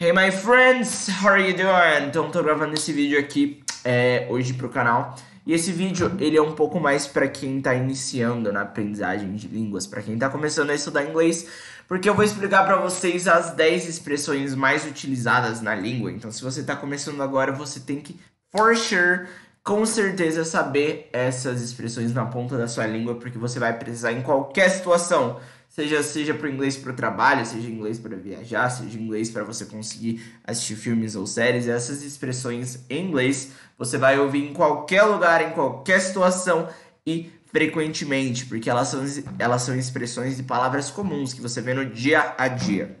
Hey my friends, how are you doing? Então tô gravando esse vídeo aqui é, hoje pro canal e esse vídeo ele é um pouco mais para quem tá iniciando na aprendizagem de línguas, para quem tá começando a estudar inglês, porque eu vou explicar para vocês as 10 expressões mais utilizadas na língua. Então se você tá começando agora, você tem que for sure com certeza saber essas expressões na ponta da sua língua, porque você vai precisar em qualquer situação seja seja para inglês para o trabalho, seja inglês para viajar, seja inglês para você conseguir assistir filmes ou séries, essas expressões em inglês você vai ouvir em qualquer lugar, em qualquer situação e frequentemente, porque elas são, elas são expressões de palavras comuns que você vê no dia a dia.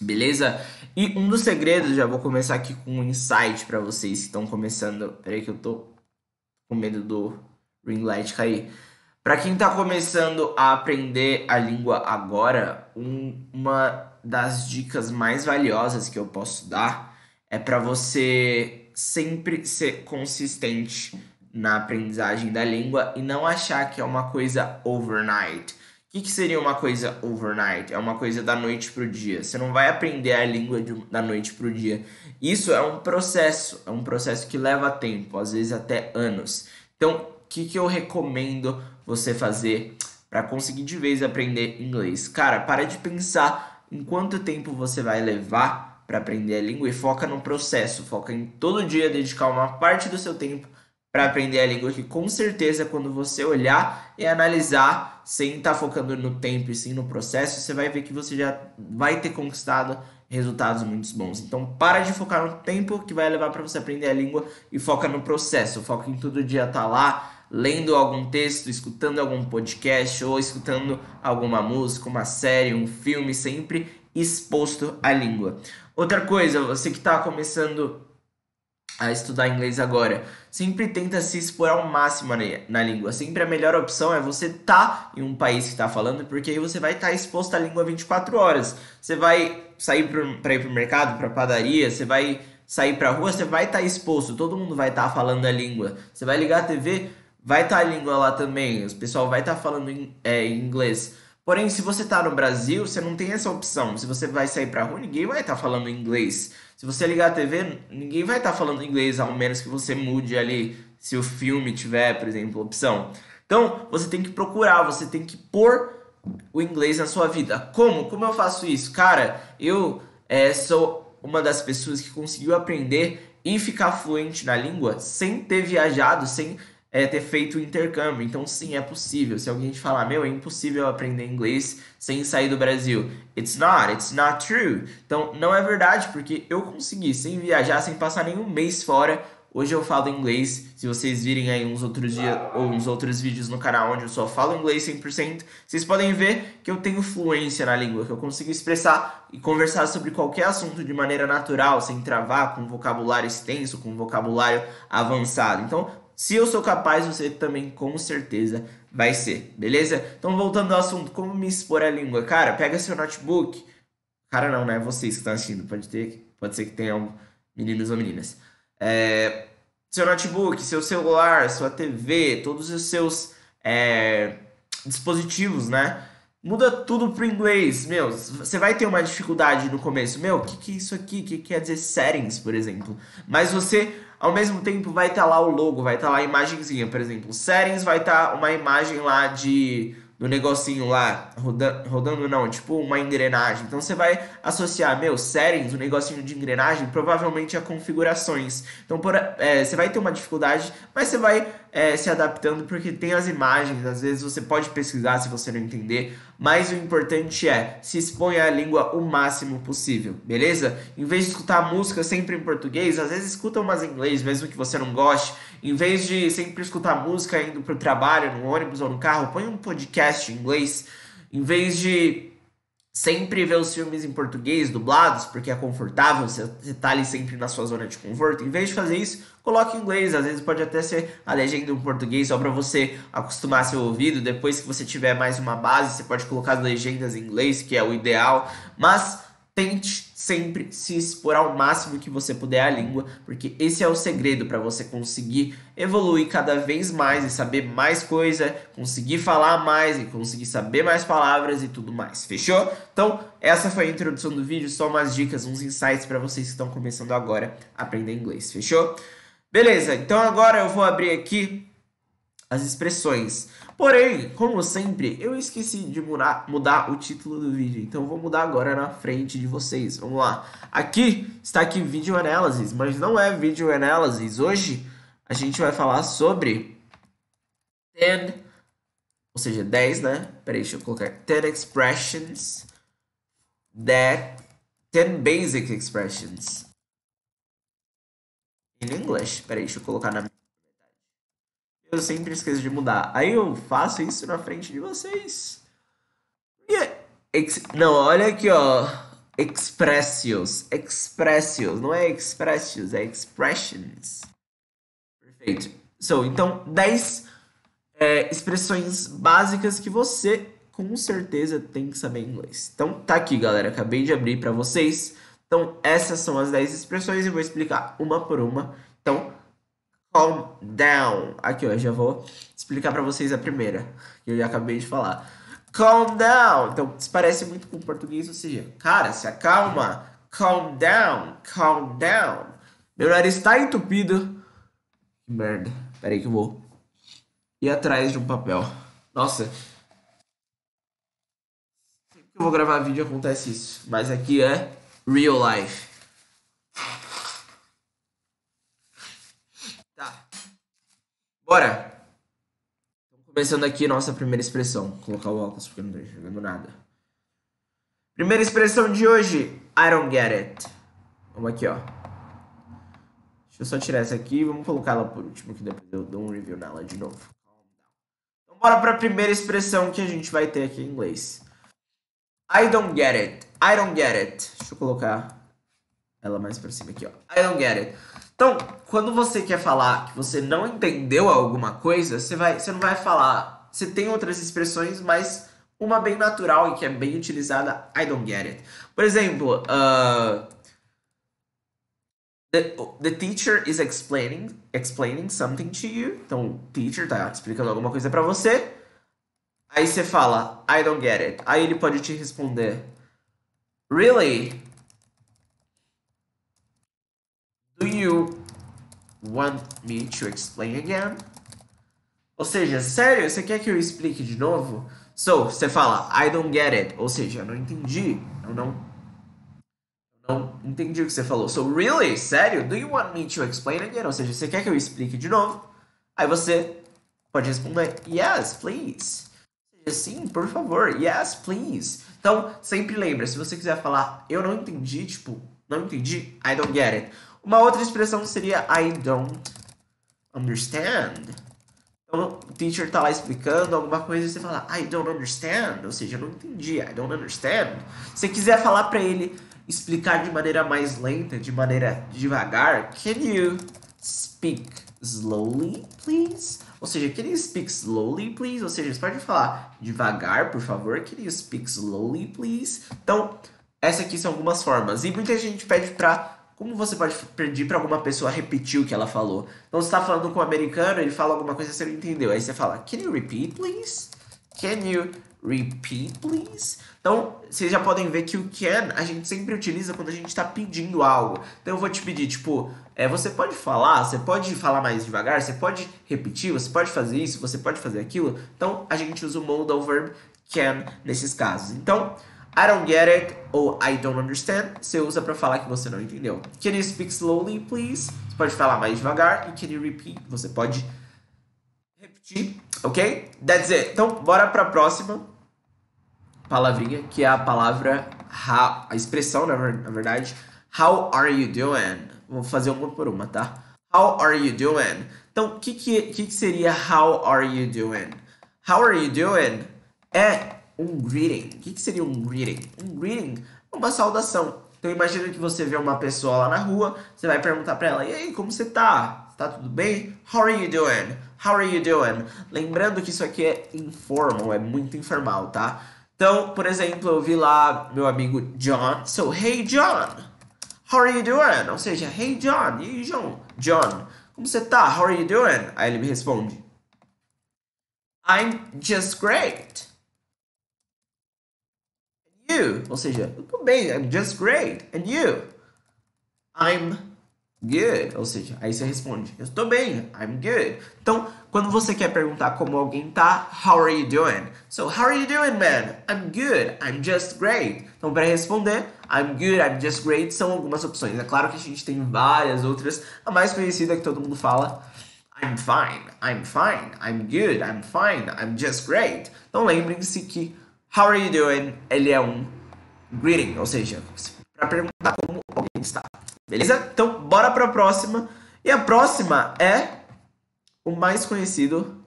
Beleza? E um dos segredos, já vou começar aqui com um insight para vocês que estão começando. Peraí que eu tô com medo do ring light cair. Para quem está começando a aprender a língua agora, um, uma das dicas mais valiosas que eu posso dar é para você sempre ser consistente na aprendizagem da língua e não achar que é uma coisa overnight. O que, que seria uma coisa overnight? É uma coisa da noite para o dia. Você não vai aprender a língua de, da noite para o dia. Isso é um processo, é um processo que leva tempo, às vezes até anos. Então, o que, que eu recomendo você fazer para conseguir de vez aprender inglês? Cara, para de pensar em quanto tempo você vai levar para aprender a língua e foca no processo, foca em todo dia dedicar uma parte do seu tempo para aprender a língua que com certeza quando você olhar e analisar sem estar tá focando no tempo e sim no processo, você vai ver que você já vai ter conquistado resultados muito bons. Então para de focar no tempo que vai levar para você aprender a língua e foca no processo, foca em todo dia estar tá lá lendo algum texto, escutando algum podcast ou escutando alguma música, uma série, um filme, sempre exposto à língua. Outra coisa, você que está começando a estudar inglês agora, sempre tenta se expor ao máximo na, língua. Sempre a melhor opção é você estar tá em um país que está falando, porque aí você vai estar tá exposto à língua 24 horas. Você vai sair para ir para o mercado, para padaria, você vai sair para rua, você vai estar tá exposto, todo mundo vai estar tá falando a língua. Você vai ligar a TV, vai estar tá a língua lá também, o pessoal vai estar tá falando em, é, inglês. Porém, se você está no Brasil, você não tem essa opção. Se você vai sair para rua, ninguém vai estar tá falando inglês. Se você ligar a TV, ninguém vai estar tá falando inglês, ao menos que você mude ali, se o filme tiver, por exemplo, opção. Então, você tem que procurar, você tem que pôr o inglês na sua vida. Como? Como eu faço isso? Cara, eu é, sou uma das pessoas que conseguiu aprender e ficar fluente na língua sem ter viajado, sem é, ter feito o intercâmbio. Então, sim, é possível. Se alguém te falar, meu, é impossível aprender inglês sem sair do Brasil. It's not, it's not true. Então, não é verdade, porque eu consegui, sem viajar, sem passar nenhum mês fora. Hoje eu falo inglês. Se vocês virem aí uns outros dias ou uns outros vídeos no canal onde eu só falo inglês 100%, vocês podem ver que eu tenho fluência na língua, que eu consigo expressar e conversar sobre qualquer assunto de maneira natural, sem travar, com vocabulário extenso, com vocabulário avançado. Então, se eu sou capaz, você também com certeza vai ser, beleza? Então, voltando ao assunto, como me expor a língua? Cara, pega seu notebook. Cara, não, né? Vocês que estão assistindo, pode ter, pode ser que tenham meninos ou meninas. É, seu notebook, seu celular, sua TV, todos os seus é, dispositivos, né? Muda tudo pro inglês. Meu, você vai ter uma dificuldade no começo. Meu, o que, que é isso aqui? O que quer dizer settings, por exemplo? Mas você ao mesmo tempo vai estar tá lá o logo, vai estar tá lá a imagenzinha, por exemplo, settings vai estar tá uma imagem lá de do negocinho lá, rodando, rodando não, tipo uma engrenagem. Então você vai associar, meu, settings, o um negocinho de engrenagem, provavelmente a configurações. Então por, é, você vai ter uma dificuldade, mas você vai é, se adaptando porque tem as imagens, às vezes você pode pesquisar se você não entender, mas o importante é se exponha a língua o máximo possível, beleza? Em vez de escutar música sempre em português, às vezes escuta umas em inglês, mesmo que você não goste. Em vez de sempre escutar música indo para o trabalho, no ônibus ou no carro, põe um podcast em inglês. Em vez de sempre ver os filmes em português dublados, porque é confortável, você está ali sempre na sua zona de conforto. Em vez de fazer isso, coloque em inglês. Às vezes pode até ser a legenda em português, só para você acostumar seu ouvido. Depois que você tiver mais uma base, você pode colocar as legendas em inglês, que é o ideal. Mas tente sempre se expor ao máximo que você puder à língua, porque esse é o segredo para você conseguir evoluir cada vez mais e saber mais coisa, conseguir falar mais e conseguir saber mais palavras e tudo mais. Fechou? Então, essa foi a introdução do vídeo, só umas dicas, uns insights para vocês que estão começando agora a aprender inglês. Fechou? Beleza, então agora eu vou abrir aqui as expressões. Porém, como sempre, eu esqueci de mudar, mudar o título do vídeo, então vou mudar agora na frente de vocês. Vamos lá. Aqui está aqui vídeo analysis, mas não é vídeo analysis. Hoje a gente vai falar sobre 10, ou seja, 10, né? Peraí, deixa eu colocar 10 expressions that 10 basic expressions in English. Peraí, deixa eu colocar na eu sempre esqueço de mudar. Aí eu faço isso na frente de vocês. Yeah. Ex não, olha aqui, ó. Expressios. Expressios. Não é expressios, é expressions. Perfeito. So, então, 10 é, expressões básicas que você com certeza tem que saber inglês. Então, tá aqui, galera. Acabei de abrir para vocês. Então, essas são as 10 expressões e vou explicar uma por uma. Então, calm down. Aqui, ó, já vou explicar para vocês a primeira, que eu já acabei de falar. Calm down. Então, se parece muito com o português, ou seja, cara, se acalma. Calm down, calm down. Meu nariz está entupido. Que merda. Pera aí que eu vou ir atrás de um papel. Nossa. Sempre que eu vou gravar vídeo acontece isso. Mas aqui é real life. Bora! Começando aqui nossa primeira expressão. Vou colocar o óculos porque não tô enxergando nada. Primeira expressão de hoje. I don't get it. Vamos aqui, ó. Deixa eu só tirar essa aqui e vamos colocar ela por último, que depois eu dou um review nela de novo. Então bora para a primeira expressão que a gente vai ter aqui em inglês. I don't get it. I don't get it. Deixa eu colocar ela mais para cima aqui, ó. I don't get it. Então, quando você quer falar que você não entendeu alguma coisa, você, vai, você não vai falar. Você tem outras expressões, mas uma bem natural e que é bem utilizada, I don't get it. Por exemplo, uh, the, the teacher is explaining, explaining something to you. Então, o teacher tá explicando alguma coisa para você. Aí você fala, I don't get it. Aí ele pode te responder, Really? Do you want me to explain again? Ou seja, sério, você quer que eu explique de novo? So, você fala, I don't get it. Ou seja, eu não entendi. Eu não, eu não entendi o que você falou. So, really? Sério? Do you want me to explain again? Ou seja, você quer que eu explique de novo? Aí você pode responder, yes, please. Sim, por favor. Yes, please. Então, sempre lembra, se você quiser falar, eu não entendi, tipo, não entendi, I don't get it. Uma outra expressão seria I don't understand. Então, o teacher tá lá explicando alguma coisa e você fala I don't understand, ou seja, eu não entendi, I don't understand. Se você quiser falar para ele explicar de maneira mais lenta, de maneira devagar, can you speak slowly, please? Ou seja, can you speak slowly, please? Ou seja, você pode falar devagar, por favor, can you speak slowly, please? Então, essas aqui são algumas formas. E muita gente pede para como você pode pedir para alguma pessoa repetir o que ela falou? Então, você está falando com um americano, ele fala alguma coisa que você não entendeu. Aí você fala, can you repeat, please? Can you repeat, please? Então, vocês já podem ver que o can a gente sempre utiliza quando a gente está pedindo algo. Então, eu vou te pedir, tipo, é, você pode falar, você pode falar mais devagar, você pode repetir, você pode fazer isso, você pode fazer aquilo. Então, a gente usa o modal verb can nesses casos. Então, I don't get it ou I don't understand, você usa para falar que você não entendeu. Can you speak slowly, please? Você pode falar mais devagar. E can you repeat? Você pode repetir, ok? That's it. Então, bora para a próxima palavrinha, que é a palavra how, a expressão, na verdade, how are you doing? Vou fazer uma por uma, tá? How are you doing? Então, o que, que, que seria how are you doing? How are you doing é um greeting. O que, que seria um greeting? Um greeting é uma saudação. Então imagina que você vê uma pessoa lá na rua, você vai perguntar para ela: "E aí, como você tá? Tá tudo bem? How are you doing? How are you doing?" Lembrando que isso aqui é informal, é muito informal, tá? Então, por exemplo, eu vi lá meu amigo John. So, hey John, how are you doing? Ou seja, hey John, e aí John? John, como você tá? How are you doing? Aí ele me responde, I'm just great. You? Ou seja, eu tô bem, I'm just great. And you? I'm good. Ou seja, aí você responde, eu estou bem, I'm good. Então, quando você quer perguntar como alguém tá, how are you doing? So, how are you doing, man? I'm good, I'm just great. Então, para responder, I'm good, I'm just great, são algumas opções. É claro que a gente tem várias outras. A mais conhecida que todo mundo fala, I'm fine, I'm fine, I'm good, I'm fine, I'm just great. Então, lembrem-se que how are you doing? Ele é um greeting, ou seja, para perguntar como alguém está. Beleza? Então, bora para a próxima. E a próxima é o mais conhecido.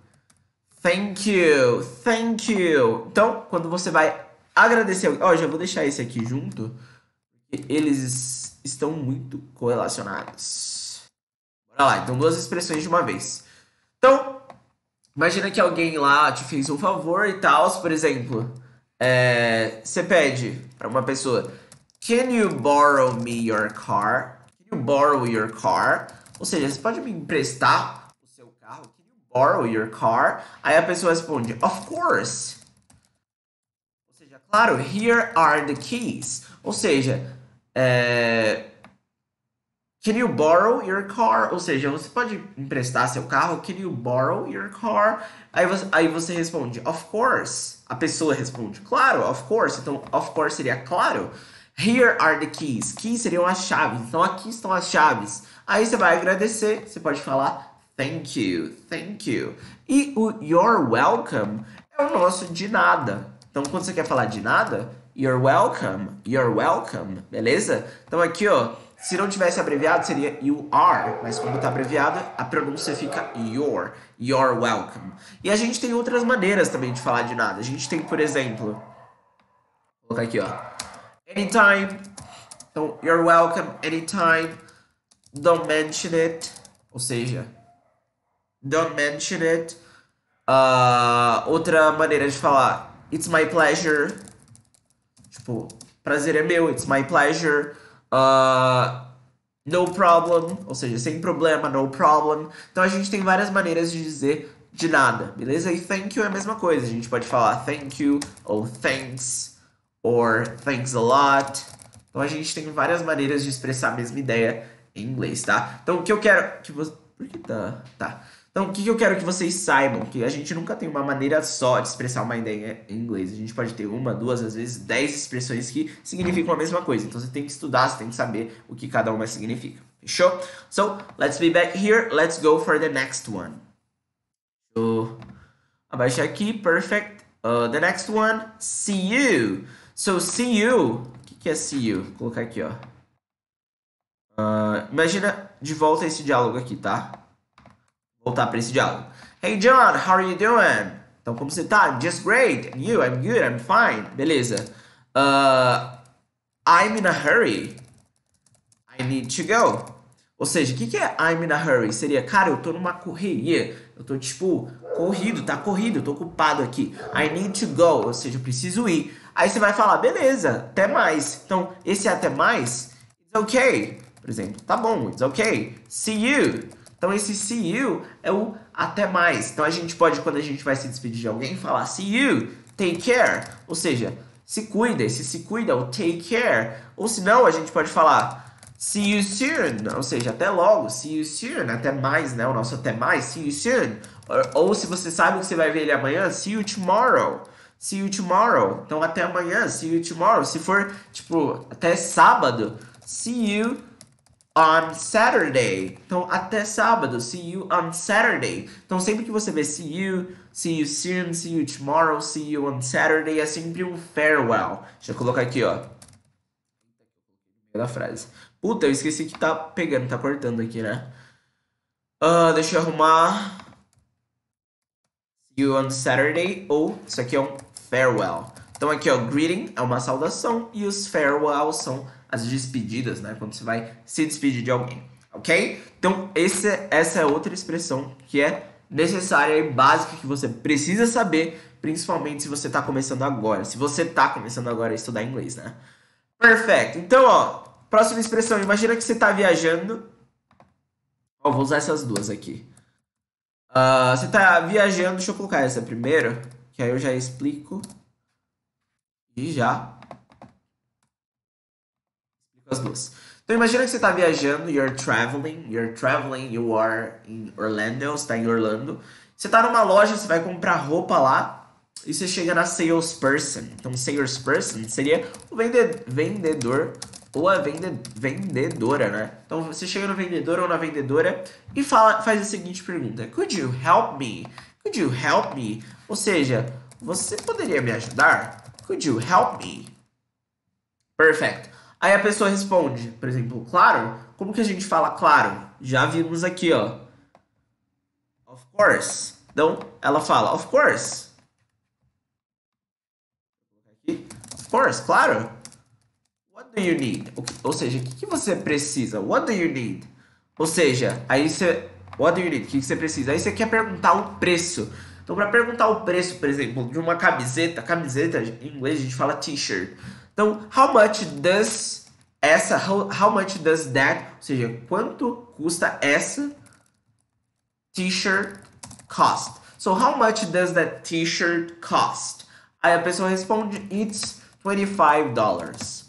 Thank you, thank you. Então, quando você vai agradecer alguém. Ó, já vou deixar esse aqui junto. Eles estão muito correlacionados. Bora lá, então duas expressões de uma vez. Então, imagina que alguém lá te fez um favor e tal. Por exemplo, é, você pede para uma pessoa Can you borrow me your car? Can you borrow your car? Ou seja, você pode me emprestar o seu carro? Can you borrow your car? Aí a pessoa responde, of course. Ou seja, claro, here are the keys. Ou seja, é... Can you borrow your car? Ou seja, você pode emprestar seu carro? Can you borrow your car? Aí você, aí você responde, of course. A pessoa responde, claro, of course. Então, of course seria claro. Here are the keys. Keys seriam as chaves. Então aqui estão as chaves. Aí você vai agradecer, você pode falar thank you, thank you. E o you're welcome é o nosso de nada. Então quando você quer falar de nada, you're welcome, you're welcome, beleza? Então aqui, ó, se não tivesse abreviado seria you are, mas quando está abreviado, a pronúncia fica your, you're welcome. E a gente tem outras maneiras também de falar de nada. A gente tem, por exemplo, vou colocar aqui, ó. Anytime. Então, you're welcome anytime. Don't mention it. Ou seja, don't mention it. Uh, outra maneira de falar, it's my pleasure. Tipo, prazer é meu, it's my pleasure. Uh, no problem, ou seja, sem problema, no problem. Então a gente tem várias maneiras de dizer de nada, beleza? E thank you é a mesma coisa. A gente pode falar thank you ou thanks or thanks a lot. Então a gente tem várias maneiras de expressar a mesma ideia em inglês, tá? Então o que eu quero que você. Por que tá? Tá. Então o que eu quero que vocês saibam? Que a gente nunca tem uma maneira só de expressar uma ideia em inglês. A gente pode ter uma, duas, às vezes dez expressões que significam a mesma coisa. Então você tem que estudar, você tem que saber o que cada uma significa. Fechou? So, let's be back here. Let's go for the next one. So, abaixar aqui, perfect. Uh, the next one, see you. So, see you. O que, que é see you? Vou colocar aqui, ó. Uh, imagina de volta esse diálogo aqui, tá? Voltar para esse diálogo. Hey, John, how are you doing? Então, como você tá? Just great. And you? I'm good. I'm fine. Beleza. Uh, I'm in a hurry. I need to go. Ou seja, o que, que é I'm in a hurry? Seria, cara, eu tô numa correria. Eu tô, tipo, corrido, tá corrido, eu tô ocupado aqui. I need to go. Ou seja, eu preciso ir. Aí você vai falar, beleza, até mais. Então, esse até mais, it's. Por exemplo, tá bom, it's okay. See you. Então, esse see you é o até mais. Então, a gente pode, quando a gente vai se despedir de alguém, falar see you, take care. Ou seja, se cuida. Esse se cuida é o take care. Ou se não, a gente pode falar see you soon. Ou seja, até logo. See you soon. Até mais, né? O nosso até mais. See you soon. Ou, ou se você sabe que você vai ver ele amanhã, see you tomorrow see you tomorrow. Então até amanhã, see you tomorrow. Se for, tipo, até sábado, see you on Saturday. Então até sábado, see you on Saturday. Então sempre que você vê see you, see you soon, see you tomorrow, see you on Saturday, é sempre um farewell. Deixa eu colocar aqui, ó. Da frase. Puta, eu esqueci que tá pegando, tá cortando aqui, né? Uh, deixa eu arrumar. See you on Saturday. Ou isso aqui é um farewell. Então aqui, ó, greeting é uma saudação e os farewell são as despedidas, né? Quando você vai se despedir de alguém, ok? Então esse, essa é outra expressão que é necessária e básica que você precisa saber principalmente se você tá começando agora. Se você tá começando agora a estudar inglês, né? Perfeito. Então, ó, próxima expressão. Imagina que você tá viajando. Ó, vou usar essas duas aqui. Uh, você tá viajando, deixa eu colocar essa primeiro, que aí eu já explico. E já. As duas. Então imagina que você está viajando, you're traveling, you're traveling, you are in Orlando, você está em Orlando. Você está numa loja, você vai comprar roupa lá e você chega na salesperson. Então salesperson seria o vendedor ou a vende vendedora, né? Então você chega no vendedor ou na vendedora e fala, faz a seguinte pergunta: Could you help me? Could you help me? Ou seja, você poderia me ajudar? Could you help me? Perfect. Aí a pessoa responde, por exemplo, claro. Como que a gente fala claro? Já vimos aqui, ó. Of course. Então, ela fala, of course. Of course, claro. What do you need? Ou seja, o que, você precisa? What do you need? Ou seja, aí você... What do you need? O que você precisa? Aí você quer perguntar o preço. Então, para perguntar o preço, por exemplo, de uma camiseta, camiseta em inglês a gente fala t-shirt. Então, how much does essa, how, how much does that, ou seja, quanto custa essa t-shirt cost? So, how much does that t-shirt cost? Aí a pessoa responde, it's 25 dollars.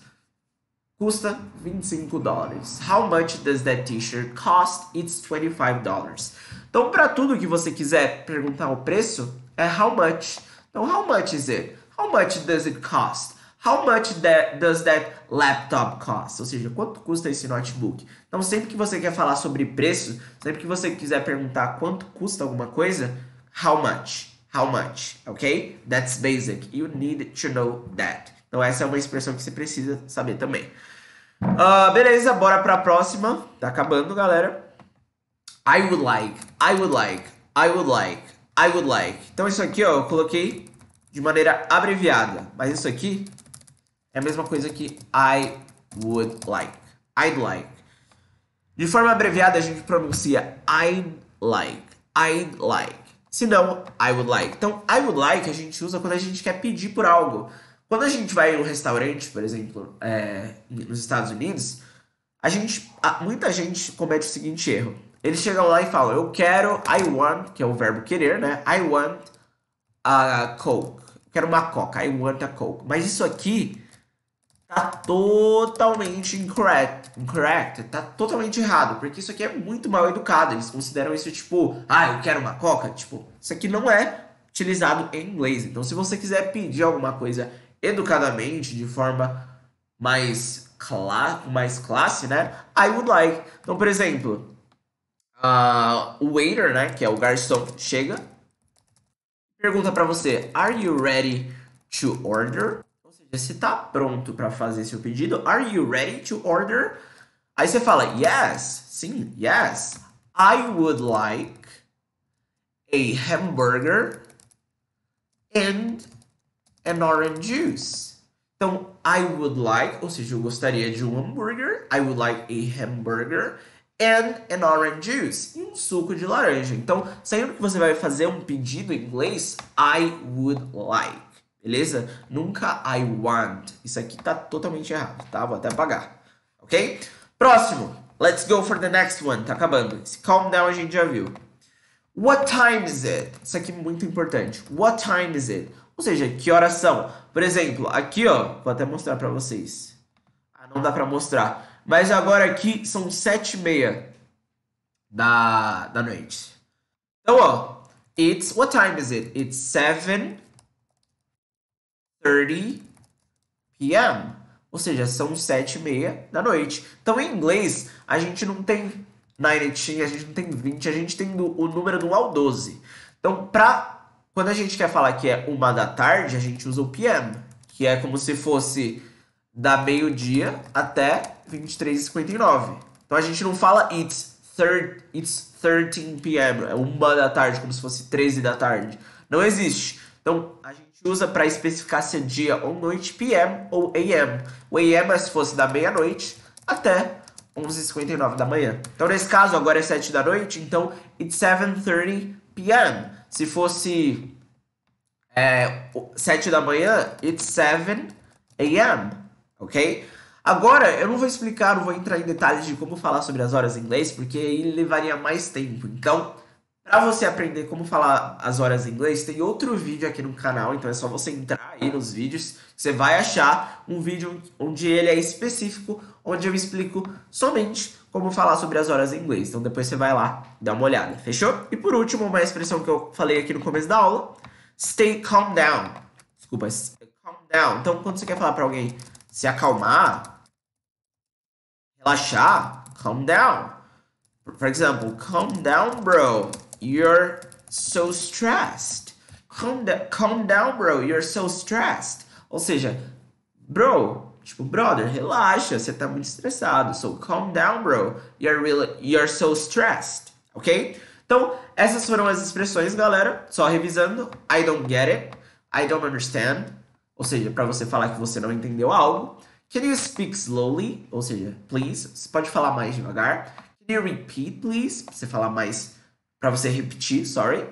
Custa 25 dólares. How much does that t-shirt cost? It's 25 dollars. Então, para tudo que você quiser perguntar o preço, é how much. Então, how much is it? How much does it cost? How much that, does that laptop cost? Ou seja, quanto custa esse notebook? Então, sempre que você quer falar sobre preço, sempre que você quiser perguntar quanto custa alguma coisa, how much? How much? Ok? That's basic. You need to know that. Então, essa é uma expressão que você precisa saber também. Uh, beleza, bora para a próxima. Tá acabando, galera. I would like, I would like, I would like, I would like. Então isso aqui, ó, eu coloquei de maneira abreviada. Mas isso aqui é a mesma coisa que I would like. I'd like. De forma abreviada, a gente pronuncia I'd like. I'd like. Se não, I would like. Então, I would like a gente usa quando a gente quer pedir por algo. Quando a gente vai em um restaurante, por exemplo, é, nos Estados Unidos, a gente, muita gente comete o seguinte erro. Eles chegam lá e falam, eu quero, I want, que é o verbo querer, né? I want a Coke. quero uma Coca, I want a Coke. Mas isso aqui tá totalmente incorrect, incorrect, tá totalmente errado, porque isso aqui é muito mal educado. Eles consideram isso tipo, ah, eu quero uma Coca. Tipo, isso aqui não é utilizado em inglês. Então, se você quiser pedir alguma coisa educadamente, de forma mais, cla mais classe, né? I would like. Então, por exemplo, uh, o waiter, né, que é o garçom, chega pergunta para você: Are you ready to order? Você tá pronto para fazer seu pedido? Are you ready to order? Aí você fala: Yes, sim, yes. I would like a hamburger and an orange juice. Então, I would like, ou seja, eu gostaria de um hambúrguer. I would like a hamburger and an orange juice. E um suco de laranja. Então, sempre que você vai fazer um pedido em inglês, I would like. Beleza? Nunca I want. Isso aqui tá totalmente errado, tá? Vou até apagar. Ok? Próximo. Let's go for the next one. Tá acabando. Esse calm down a gente já viu. What time is it? Isso aqui é muito importante. What time is it? Ou seja, que horas são? Por exemplo, aqui ó, vou até mostrar para vocês. Ah, não dá para mostrar. Mas agora aqui são sete e meia da, da noite. Então, ó, it's, what time is it? It's 7.30 p.m. Ou seja, são sete e meia da noite. Então, em inglês, a gente não tem 19, a gente não tem 20, a gente tem o número do 1 ao 12. Então, pra, quando a gente quer falar que é uma da tarde, a gente usa o PM, que é como se fosse da meio-dia até 23h59. Então a gente não fala it's, it's 13 p.m., é uma da tarde, como se fosse 13 da tarde. Não existe. Então a gente usa para especificar se é dia ou noite, p.m. ou a.m. O a.m. é se fosse da meia-noite até 11h59 da manhã. Então nesse caso agora é 7 da noite, então it's 7:30 p.m. Se fosse é 7 da manhã, it's 7 a.m., ok? Agora, eu não vou explicar, não vou entrar em detalhes de como falar sobre as horas em inglês, porque aí levaria mais tempo. Então, para você aprender como falar as horas em inglês, tem outro vídeo aqui no canal, então é só você entrar aí nos vídeos, você vai achar um vídeo onde ele é específico, onde eu explico somente como falar sobre as horas em inglês. Então depois você vai lá, dá uma olhada, fechou? E por último, uma expressão que eu falei aqui no começo da aula, stay calm down. Desculpa, calm down. Então quando você quer falar para alguém se acalmar, relaxar, calm down. For example, calm down, bro. You're so stressed. Calm, calm down, bro. You're so stressed. Ou seja, bro, tipo, brother, relaxa, você tá muito estressado. So calm down, bro. You're really you're so stressed, ok? Então, essas foram as expressões, galera. Só revisando. I don't get it. I don't understand. Ou seja, para você falar que você não entendeu algo. Can you speak slowly? Ou seja, please. Você pode falar mais devagar. Can you repeat, please? Você falar mais para você repetir, sorry.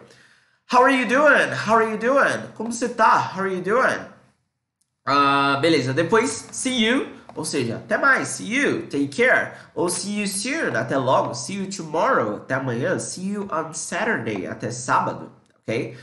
How are you doing? How are you doing? Como você tá? How are you doing? Uh, beleza, depois see you, ou seja, até mais, see you, take care, ou see you soon, até logo, see you tomorrow, até amanhã, see you on Saturday, até sábado, ok?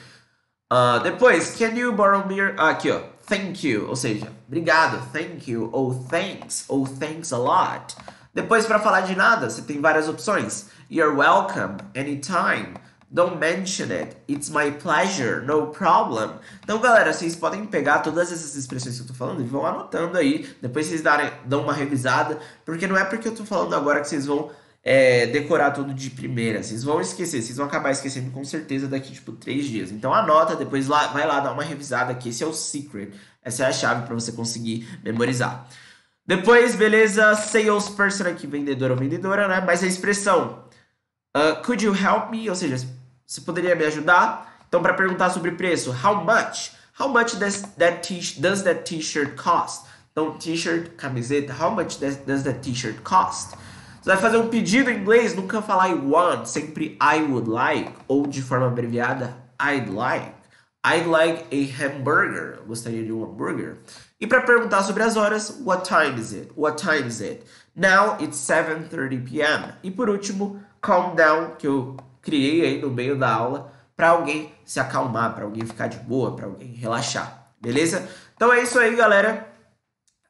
Uh, depois, can you borrow me your... Ah, aqui, ó, thank you, ou seja, obrigado, thank you, ou thanks, ou thanks a lot. Depois, para falar de nada, você tem várias opções. You're welcome, anytime. Don't mention it. It's my pleasure. No problem. Então, galera, vocês podem pegar todas essas expressões que eu tô falando e vão anotando aí. Depois vocês darem, dão uma revisada. Porque não é porque eu tô falando agora que vocês vão é, decorar tudo de primeira. Vocês vão esquecer. Vocês vão acabar esquecendo com certeza daqui, tipo, três dias. Então, anota, depois lá, vai lá dar uma revisada aqui. Esse é o secret. Essa é a chave para você conseguir memorizar. Depois, beleza, salesperson aqui, vendedor ou vendedora, né? Mas a expressão uh, could you help me? Ou seja, você poderia me ajudar? Então, para perguntar sobre preço, how much? How much does that t-shirt cost? Então, t-shirt, camiseta, how much does, does that t-shirt cost? Você vai fazer um pedido em inglês, nunca falar I want, sempre I would like, ou de forma abreviada, I'd like. I'd like a hamburger. Eu gostaria de um hambúrguer. E para perguntar sobre as horas, what time is it? What time is it? Now it's 7:30 p.m. E por último, calm down, que eu criei aí no meio da aula para alguém se acalmar, para alguém ficar de boa, para alguém relaxar. Beleza? Então é isso aí, galera.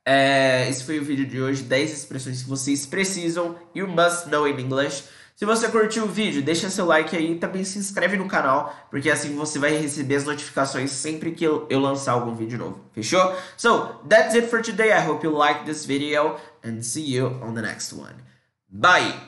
É, esse foi o vídeo de hoje, 10 expressões que vocês precisam, you must know in English. Se você curtiu o vídeo, deixa seu like aí e também se inscreve no canal, porque assim você vai receber as notificações sempre que eu, eu lançar algum vídeo novo. Fechou? So, that's it for today. I hope you like this video and see you on the next one. Bye!